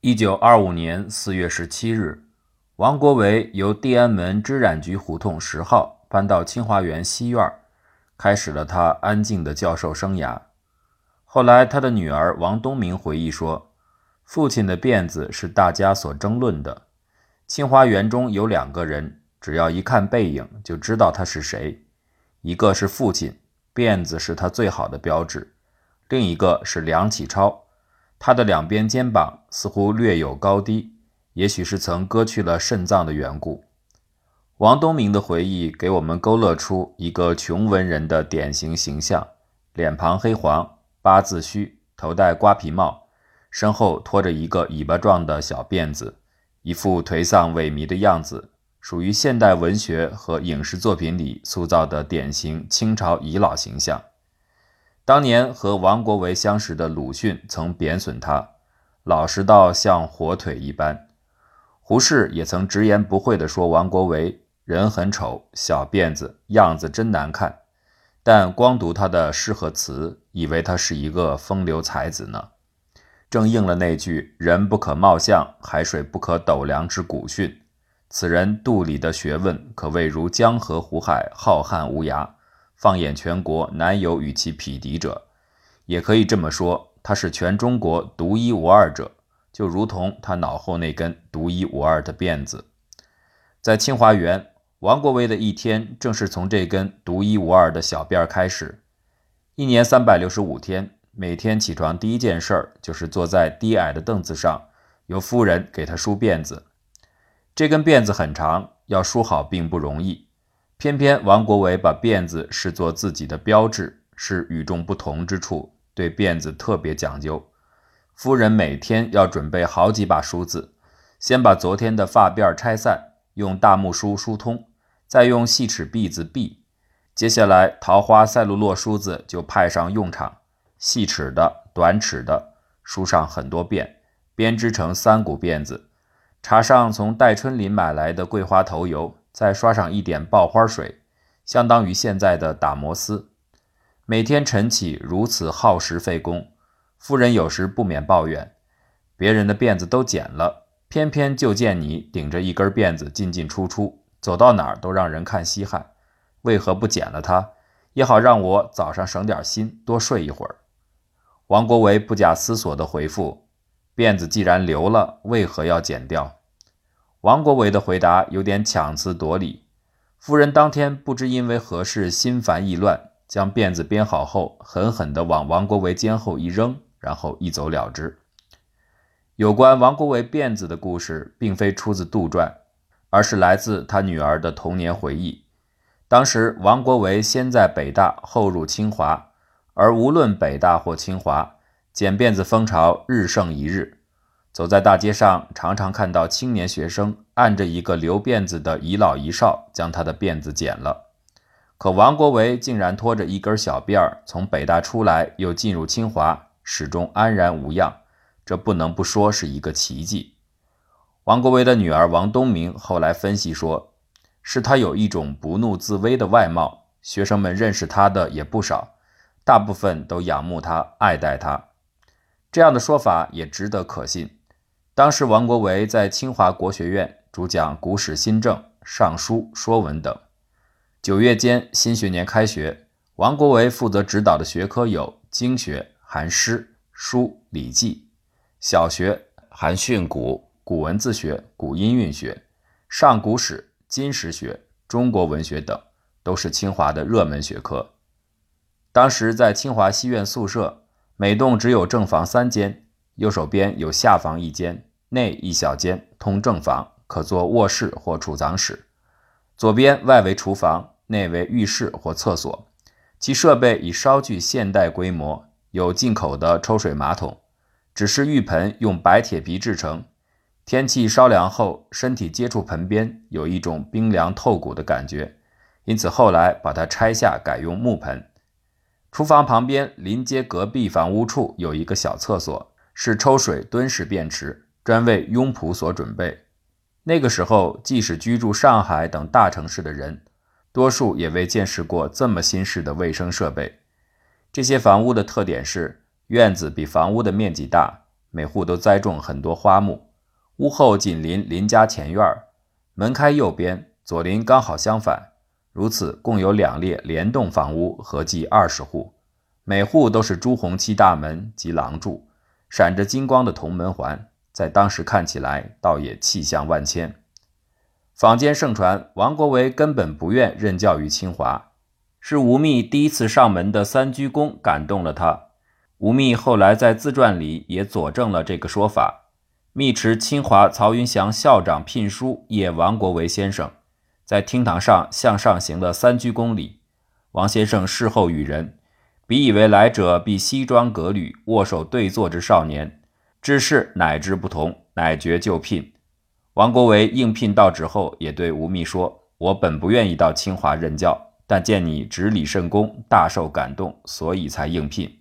一九二五年四月十七日，王国维由地安门织染局胡同十号搬到清华园西院，开始了他安静的教授生涯。后来，他的女儿王东明回忆说：“父亲的辫子是大家所争论的。清华园中有两个人，只要一看背影就知道他是谁。一个是父亲，辫子是他最好的标志；另一个是梁启超，他的两边肩膀似乎略有高低，也许是曾割去了肾脏的缘故。”王东明的回忆给我们勾勒出一个穷文人的典型形象：脸庞黑黄。八字须，头戴瓜皮帽，身后拖着一个尾巴状的小辫子，一副颓丧萎靡的样子，属于现代文学和影视作品里塑造的典型清朝遗老形象。当年和王国维相识的鲁迅曾贬损他，老实到像火腿一般。胡适也曾直言不讳地说王国维人很丑，小辫子，样子真难看。但光读他的诗和词，以为他是一个风流才子呢，正应了那句“人不可貌相，海水不可斗量”之古训。此人肚里的学问可谓如江河湖海，浩瀚无涯，放眼全国，难有与其匹敌者。也可以这么说，他是全中国独一无二者，就如同他脑后那根独一无二的辫子，在清华园。王国维的一天正是从这根独一无二的小辫开始。一年三百六十五天，每天起床第一件事儿就是坐在低矮的凳子上，由夫人给他梳辫子。这根辫子很长，要梳好并不容易。偏偏王国维把辫子视作自己的标志，是与众不同之处，对辫子特别讲究。夫人每天要准备好几把梳子，先把昨天的发辫拆散，用大木梳梳通。再用细齿篦子篦，接下来桃花赛璐珞梳子就派上用场，细齿的、短齿的，梳上很多遍，编织成三股辫子，插上从戴春林买来的桂花头油，再刷上一点爆花水，相当于现在的打摩丝。每天晨起如此耗时费工，夫人有时不免抱怨：别人的辫子都剪了，偏偏就见你顶着一根辫子进进出出。走到哪儿都让人看稀罕，为何不剪了它，也好让我早上省点心，多睡一会儿？王国维不假思索地回复：“辫子既然留了，为何要剪掉？”王国维的回答有点强词夺理。夫人当天不知因为何事心烦意乱，将辫子编好后，狠狠地往王国维肩后一扔，然后一走了之。有关王国维辫子的故事，并非出自杜撰。而是来自他女儿的童年回忆。当时，王国维先在北大，后入清华，而无论北大或清华，剪辫子风潮日盛一日。走在大街上，常常看到青年学生按着一个留辫子的遗老遗少，将他的辫子剪了。可王国维竟然拖着一根小辫儿从北大出来，又进入清华，始终安然无恙，这不能不说是一个奇迹。王国维的女儿王东明后来分析说，是他有一种不怒自威的外貌，学生们认识他的也不少，大部分都仰慕他、爱戴他。这样的说法也值得可信。当时王国维在清华国学院主讲古史新政、尚书、说文等。九月间，新学年开学，王国维负责指导的学科有经学，含诗、书、礼记；小学含训诂。古文字学、古音韵学、上古史、金石学、中国文学等，都是清华的热门学科。当时在清华西院宿舍，每栋只有正房三间，右手边有下房一间，内一小间通正房，可做卧室或储藏室；左边外为厨房，内为浴室或厕所。其设备已稍具现代规模，有进口的抽水马桶，只是浴盆用白铁皮制成。天气稍凉后，身体接触盆边有一种冰凉透骨的感觉，因此后来把它拆下，改用木盆。厨房旁边临街隔壁房屋处有一个小厕所，是抽水蹲式便池，专为庸仆所准备。那个时候，即使居住上海等大城市的人，多数也未见识过这么新式的卫生设备。这些房屋的特点是院子比房屋的面积大。每户都栽种很多花木，屋后紧邻邻家前院门开右边，左邻刚好相反，如此共有两列联动房屋，合计二十户，每户都是朱红漆大门及廊柱，闪着金光的铜门环，在当时看起来倒也气象万千。坊间盛传王国维根本不愿任教于清华，是吴宓第一次上门的三鞠躬感动了他。吴宓后来在自传里也佐证了这个说法。密持清华曹云祥校长聘书谒王国维先生，在厅堂上向上行了三鞠躬礼。王先生事后与人，彼以为来者必西装革履、握手对坐之少年，知事乃知不同，乃决就聘。王国维应聘到职后，也对吴宓说：“我本不愿意到清华任教，但见你执礼甚恭，大受感动，所以才应聘。”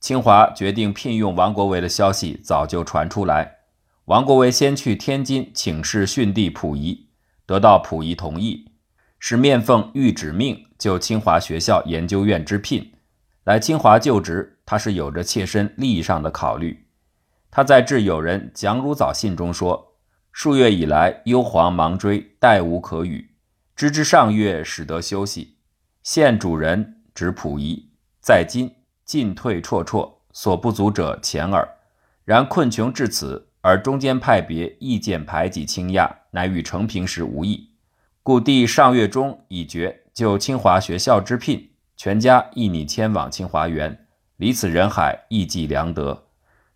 清华决定聘用王国维的消息早就传出来，王国维先去天津请示训帝溥仪，得到溥仪同意，是面奉谕旨命就清华学校研究院之聘，来清华就职，他是有着切身利益上的考虑。他在致友人蒋汝藻信中说。数月以来，忧惶忙追，待无可语。知之上月，始得休息。现主人指溥仪，在今进退绰绰，所不足者浅耳。然困穷至此，而中间派别意见排挤倾轧，乃与成平时无异。故弟上月中已决就清华学校之聘，全家亦拟迁往清华园。离此人海，亦即良得。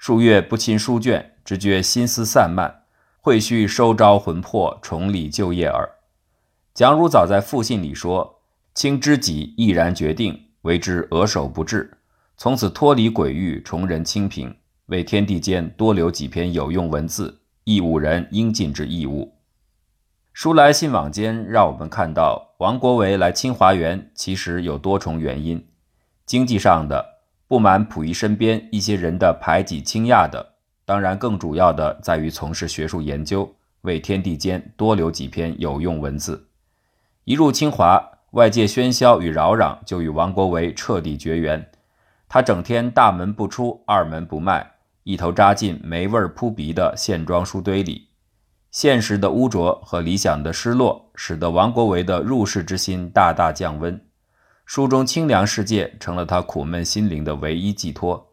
数月不亲书卷，直觉心思散漫。会须收招魂魄，重理旧业耳。蒋汝早在复信里说：“卿知己毅然决定，为之额首不至，从此脱离鬼域，重人清平，为天地间多留几篇有用文字，义务人应尽之义务。”书来信往间，让我们看到王国维来清华园其实有多重原因：经济上的不满溥仪身边一些人的排挤倾轧的。当然，更主要的在于从事学术研究，为天地间多留几篇有用文字。一入清华，外界喧嚣与扰攘就与王国维彻底绝缘。他整天大门不出，二门不迈，一头扎进霉味扑鼻的线装书堆里。现实的污浊和理想的失落，使得王国维的入世之心大大降温。书中清凉世界成了他苦闷心灵的唯一寄托。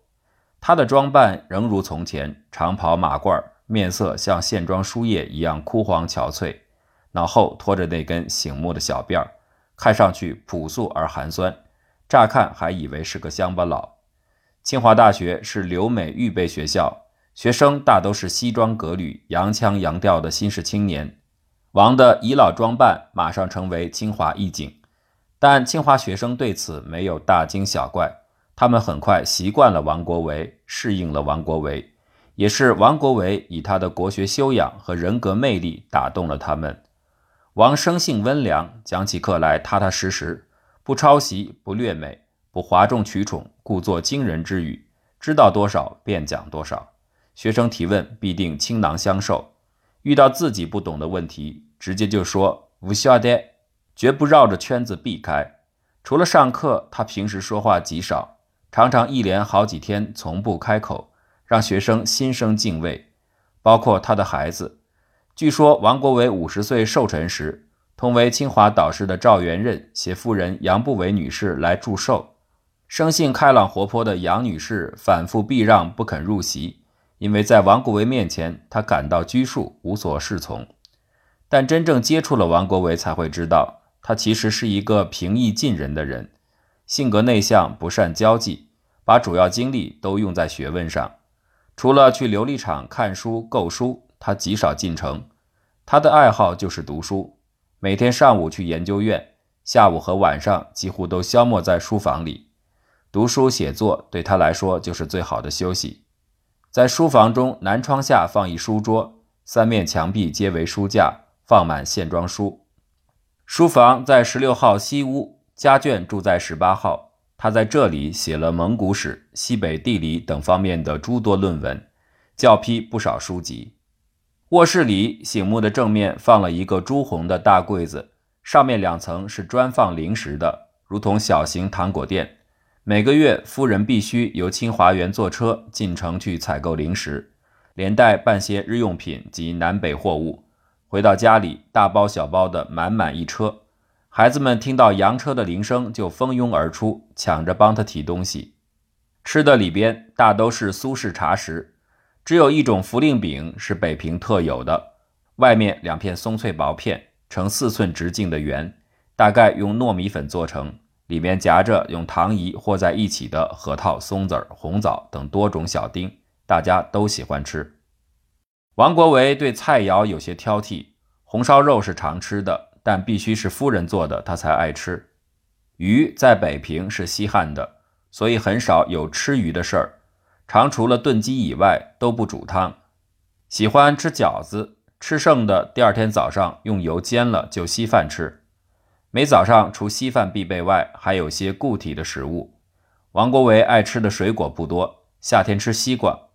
他的装扮仍如从前，长袍马褂，面色像线装书页一样枯黄憔悴，脑后拖着那根醒目的小辫儿，看上去朴素而寒酸，乍看还以为是个乡巴佬。清华大学是留美预备学校，学生大都是西装革履、洋腔洋调的新式青年。王的倚老装扮马上成为清华一景，但清华学生对此没有大惊小怪。他们很快习惯了王国维，适应了王国维，也是王国维以他的国学修养和人格魅力打动了他们。王生性温良，讲起课来踏踏实实，不抄袭，不略美，不哗众取宠，故作惊人之语，知道多少便讲多少。学生提问必定倾囊相授，遇到自己不懂的问题，直接就说“不晓得”，绝不绕着圈子避开。除了上课，他平时说话极少。常常一连好几天从不开口，让学生心生敬畏，包括他的孩子。据说王国维五十岁寿辰时，同为清华导师的赵元任携夫人杨步伟女士来祝寿，生性开朗活泼的杨女士反复避让，不肯入席，因为在王国维面前，她感到拘束，无所适从。但真正接触了王国维，才会知道他其实是一个平易近人的人。性格内向，不善交际，把主要精力都用在学问上。除了去琉璃厂看书购书，他极少进城。他的爱好就是读书，每天上午去研究院，下午和晚上几乎都消磨在书房里。读书写作对他来说就是最好的休息。在书房中，南窗下放一书桌，三面墙壁皆为书架，放满线装书。书房在十六号西屋。家眷住在十八号，他在这里写了蒙古史、西北地理等方面的诸多论文，教批不少书籍。卧室里醒目的正面放了一个朱红的大柜子，上面两层是专放零食的，如同小型糖果店，每个月，夫人必须由清华园坐车进城去采购零食，连带办些日用品及南北货物。回到家里，大包小包的满满一车。孩子们听到洋车的铃声就蜂拥而出，抢着帮他提东西。吃的里边大都是苏式茶食，只有一种茯苓饼是北平特有的，外面两片松脆薄片，呈四寸直径的圆，大概用糯米粉做成。里面夹着用糖饴和在一起的核桃、松子、红枣等多种小丁，大家都喜欢吃。王国维对菜肴有些挑剔，红烧肉是常吃的，但必须是夫人做的，他才爱吃。鱼在北平是稀罕的，所以很少有吃鱼的事儿，常除了炖鸡以外都不煮汤。喜欢吃饺子，吃剩的第二天早上用油煎了就稀饭吃。每早上除稀饭必备外，还有些固体的食物。王国维爱吃的水果不多，夏天吃西瓜。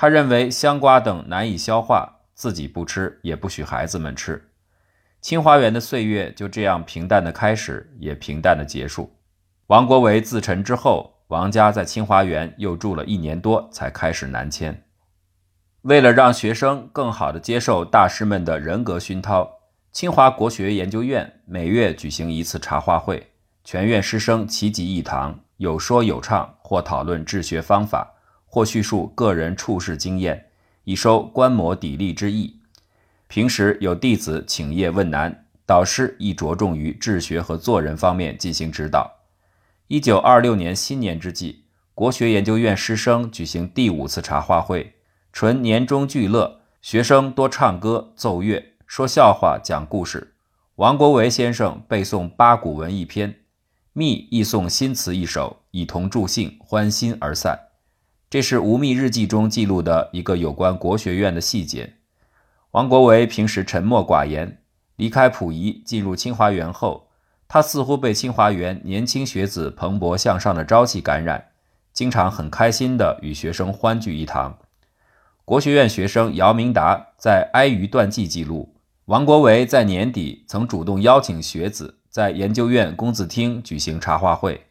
他认为香瓜等难以消化，自己不吃，也不许孩子们吃。清华园的岁月就这样平淡的开始，也平淡的结束。王国维自沉之后，王家在清华园又住了一年多，才开始南迁。为了让学生更好的接受大师们的人格熏陶。清华国学研究院每月举行一次茶话会，全院师生齐集一堂，有说有唱，或讨论治学方法，或叙述个人处世经验，以收观摩砥砺之意。平时有弟子请业问难，导师亦着重于治学和做人方面进行指导。一九二六年新年之际，国学研究院师生举行第五次茶话会，纯年终聚乐，学生多唱歌奏乐。说笑话、讲故事，王国维先生背诵八股文一篇，密亦诵新词一首，以同助兴，欢欣而散。这是吴宓日记中记录的一个有关国学院的细节。王国维平时沉默寡言，离开溥仪进入清华园后，他似乎被清华园年轻学子蓬勃向上的朝气感染，经常很开心地与学生欢聚一堂。国学院学生姚明达在《哀余断记》记录。王国维在年底曾主动邀请学子在研究院公子厅举行茶话会。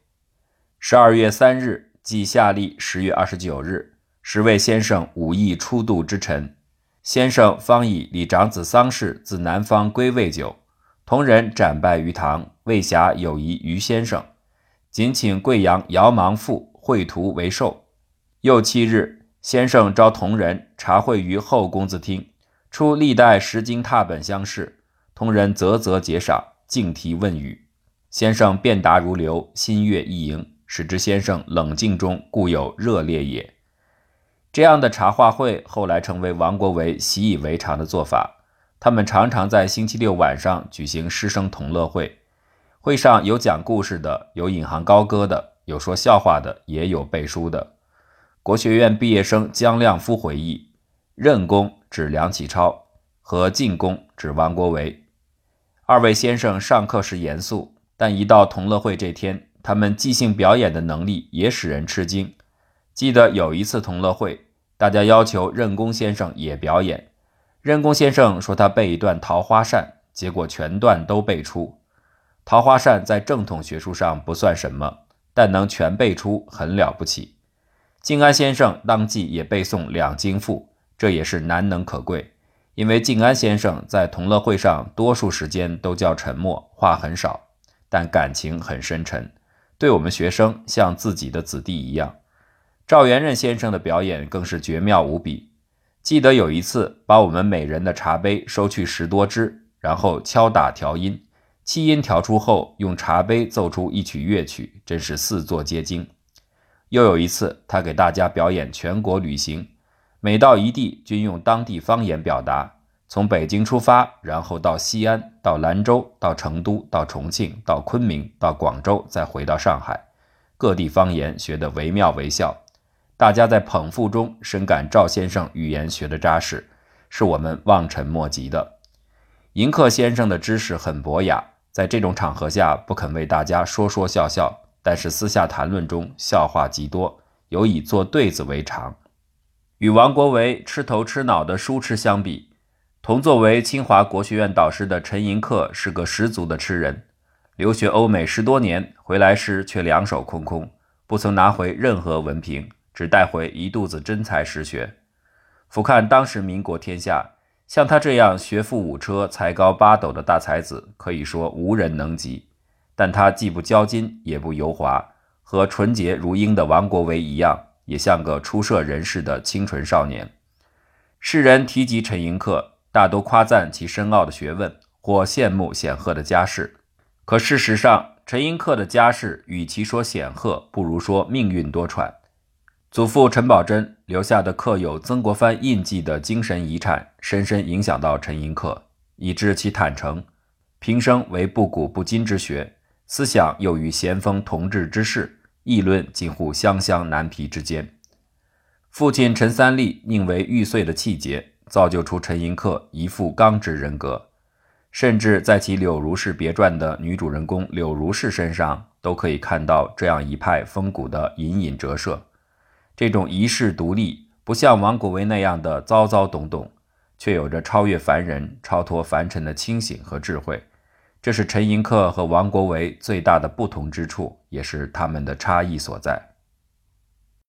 十二月三日，即夏历十月二十九日，十位先生武艺初度之辰，先生方以李长子丧事自南方归未久，同人斩拜于堂，未暇有谊于先生，仅请贵阳姚芒父绘图为寿。又七日，先生召同人茶会于后公子厅。出历代石经拓本相视，同人啧啧解赏，敬提问语。先生辩答如流，心悦意盈，使之先生冷静中固有热烈也。这样的茶话会后来成为王国维习以为常的做法。他们常常在星期六晚上举行师生同乐会，会上有讲故事的，有引吭高歌的，有说笑话的，也有背书的。国学院毕业生姜亮夫回忆，任公。指梁启超和进公指王国维，二位先生上课时严肃，但一到同乐会这天，他们即兴表演的能力也使人吃惊。记得有一次同乐会，大家要求任公先生也表演，任公先生说他背一段《桃花扇》，结果全段都背出。《桃花扇》在正统学术上不算什么，但能全背出很了不起。静安先生当即也背诵两京赋。这也是难能可贵，因为静安先生在同乐会上多数时间都较沉默，话很少，但感情很深沉，对我们学生像自己的子弟一样。赵元任先生的表演更是绝妙无比。记得有一次，把我们每人的茶杯收去十多只，然后敲打调音，七音调出后，用茶杯奏出一曲乐曲，真是四座皆惊。又有一次，他给大家表演全国旅行。每到一地，均用当地方言表达。从北京出发，然后到西安，到兰州，到成都，到重庆，到昆明，到广州，再回到上海。各地方言学得惟妙惟肖，大家在捧腹中深感赵先生语言学得扎实，是我们望尘莫及的。迎客先生的知识很博雅，在这种场合下不肯为大家说说笑笑，但是私下谈论中笑话极多，有以做对子为常。与王国维吃头吃脑的书痴相比，同作为清华国学院导师的陈寅恪是个十足的痴人。留学欧美十多年，回来时却两手空空，不曾拿回任何文凭，只带回一肚子真才实学。俯瞰当时民国天下，像他这样学富五车、才高八斗的大才子，可以说无人能及。但他既不骄矜，也不油滑，和纯洁如鹰的王国维一样，也像个出社人士的清纯少年。世人提及陈寅恪，大都夸赞其深奥的学问，或羡慕显赫的家世。可事实上，陈寅恪的家世与其说显赫，不如说命运多舛。祖父陈宝箴留下的刻有曾国藩印记的精神遗产，深深影响到陈寅恪，以致其坦诚，平生为不古不今之学，思想又与咸丰同治之士，议论近乎湘湘南皮之间。父亲陈三立宁为玉碎的气节，造就出陈寅恪一副刚直人格，甚至在其《柳如是别传》的女主人公柳如是身上，都可以看到这样一派风骨的隐隐折射。这种遗世独立，不像王国维那样的糟糟懂懂，却有着超越凡人、超脱凡尘的清醒和智慧。这是陈寅恪和王国维最大的不同之处，也是他们的差异所在。